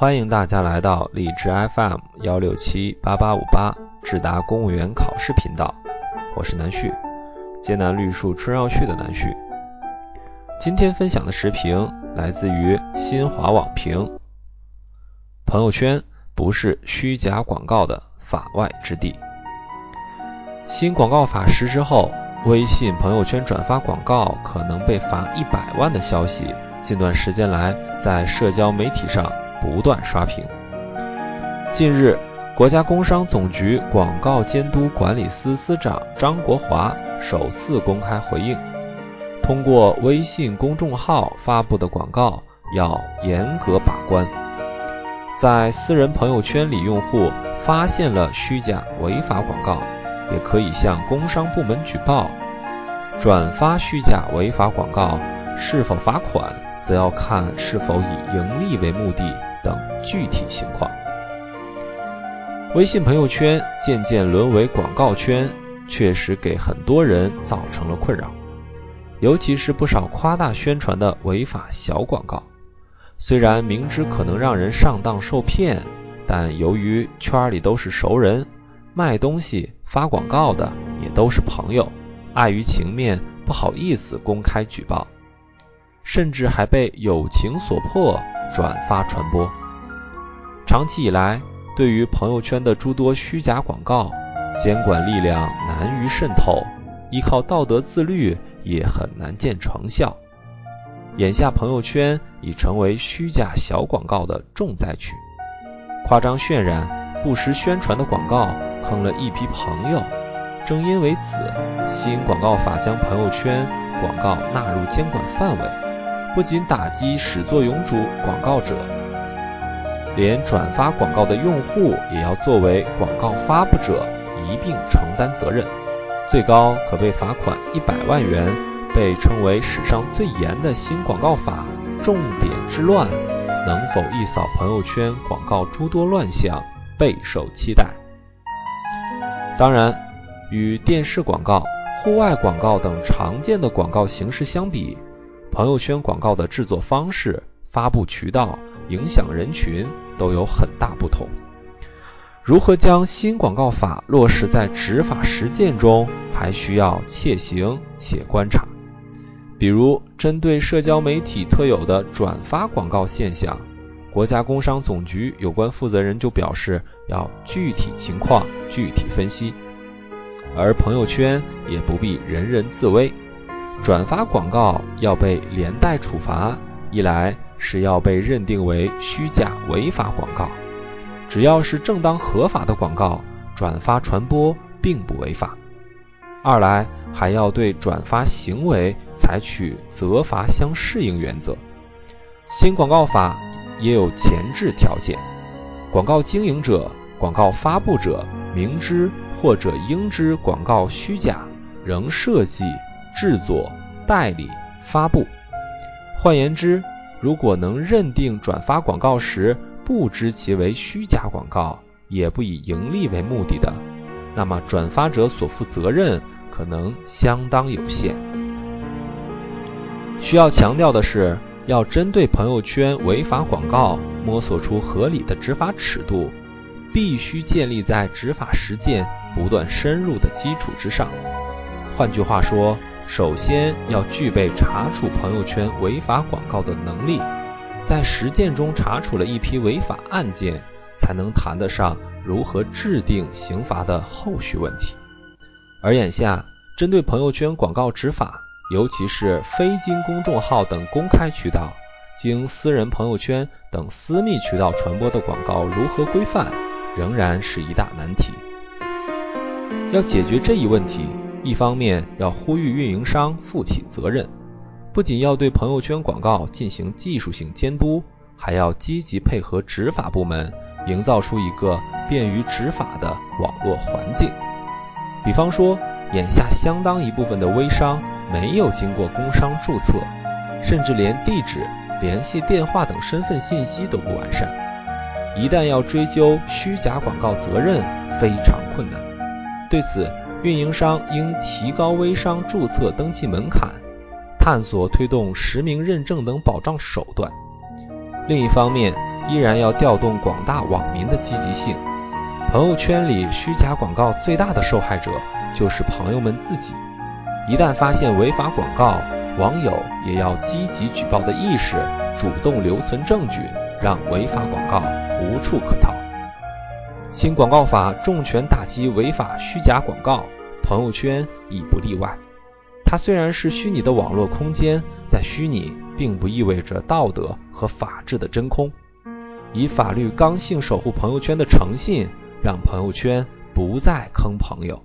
欢迎大家来到荔枝 FM 幺六七八八五八智达公务员考试频道，我是南旭，艰难绿树春绕去的南旭。今天分享的时评来自于新华网评：朋友圈不是虚假广告的法外之地。新广告法实施后，微信朋友圈转发广告可能被罚一百万的消息，近段时间来在社交媒体上不断刷屏。近日，国家工商总局广告监督管理司司长张国华首次公开回应，通过微信公众号发布的广告要严格把关，在私人朋友圈里，用户发现了虚假违法广告。也可以向工商部门举报，转发虚假违法广告是否罚款，则要看是否以盈利为目的等具体情况。微信朋友圈渐渐沦为广告圈，确实给很多人造成了困扰，尤其是不少夸大宣传的违法小广告，虽然明知可能让人上当受骗，但由于圈里都是熟人。卖东西、发广告的也都是朋友，碍于情面，不好意思公开举报，甚至还被友情所迫转发传播。长期以来，对于朋友圈的诸多虚假广告，监管力量难于渗透，依靠道德自律也很难见成效。眼下，朋友圈已成为虚假小广告的重灾区，夸张渲染、不实宣传的广告。坑了一批朋友，正因为此，新广告法将朋友圈广告纳入监管范围，不仅打击始作俑者广告者，连转发广告的用户也要作为广告发布者一并承担责任，最高可被罚款一百万元，被称为史上最严的新广告法。重点之乱，能否一扫朋友圈广告诸多乱象，备受期待。当然，与电视广告、户外广告等常见的广告形式相比，朋友圈广告的制作方式、发布渠道、影响人群都有很大不同。如何将新广告法落实在执法实践中，还需要且行且观察。比如，针对社交媒体特有的转发广告现象，国家工商总局有关负责人就表示，要具体情况具体分析，而朋友圈也不必人人自危，转发广告要被连带处罚。一来是要被认定为虚假违法广告，只要是正当合法的广告，转发传播并不违法；二来还要对转发行为采取责罚相适应原则。新广告法。也有前置条件，广告经营者、广告发布者明知或者应知广告虚假，仍设计、制作、代理、发布。换言之，如果能认定转发广告时不知其为虚假广告，也不以盈利为目的的，那么转发者所负责任可能相当有限。需要强调的是。要针对朋友圈违法广告摸索出合理的执法尺度，必须建立在执法实践不断深入的基础之上。换句话说，首先要具备查处朋友圈违法广告的能力，在实践中查处了一批违法案件，才能谈得上如何制定刑罚的后续问题。而眼下，针对朋友圈广告执法。尤其是非经公众号等公开渠道，经私人朋友圈等私密渠道传播的广告如何规范，仍然是一大难题。要解决这一问题，一方面要呼吁运营商负起责任，不仅要对朋友圈广告进行技术性监督，还要积极配合执法部门，营造出一个便于执法的网络环境。比方说，眼下相当一部分的微商。没有经过工商注册，甚至连地址、联系电话等身份信息都不完善，一旦要追究虚假广告责任，非常困难。对此，运营商应提高微商注册登记门槛，探索推动实名认证等保障手段。另一方面，依然要调动广大网民的积极性。朋友圈里虚假广告最大的受害者就是朋友们自己。一旦发现违法广告，网友也要积极举报的意识，主动留存证据，让违法广告无处可逃。新广告法重拳打击违法虚假广告，朋友圈已不例外。它虽然是虚拟的网络空间，但虚拟并不意味着道德和法治的真空。以法律刚性守护朋友圈的诚信，让朋友圈不再坑朋友。